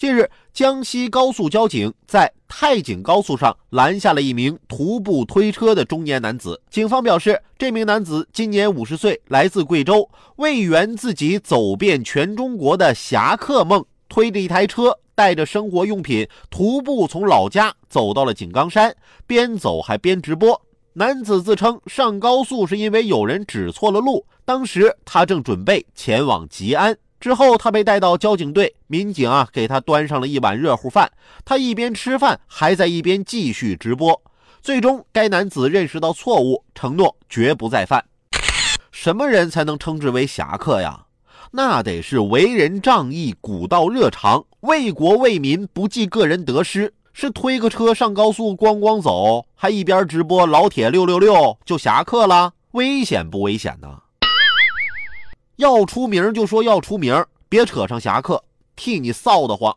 近日，江西高速交警在太景高速上拦下了一名徒步推车的中年男子。警方表示，这名男子今年五十岁，来自贵州，为圆自己走遍全中国的侠客梦，推着一台车，带着生活用品，徒步从老家走到了井冈山，边走还边直播。男子自称上高速是因为有人指错了路，当时他正准备前往吉安。之后，他被带到交警队，民警啊给他端上了一碗热乎饭，他一边吃饭，还在一边继续直播。最终，该男子认识到错误，承诺绝不再犯。什么人才能称之为侠客呀？那得是为人仗义、古道热肠、为国为民、不计个人得失。是推个车上高速咣咣走，还一边直播老铁六六六，就侠客了？危险不危险呢？要出名就说要出名，别扯上侠客，替你臊得慌。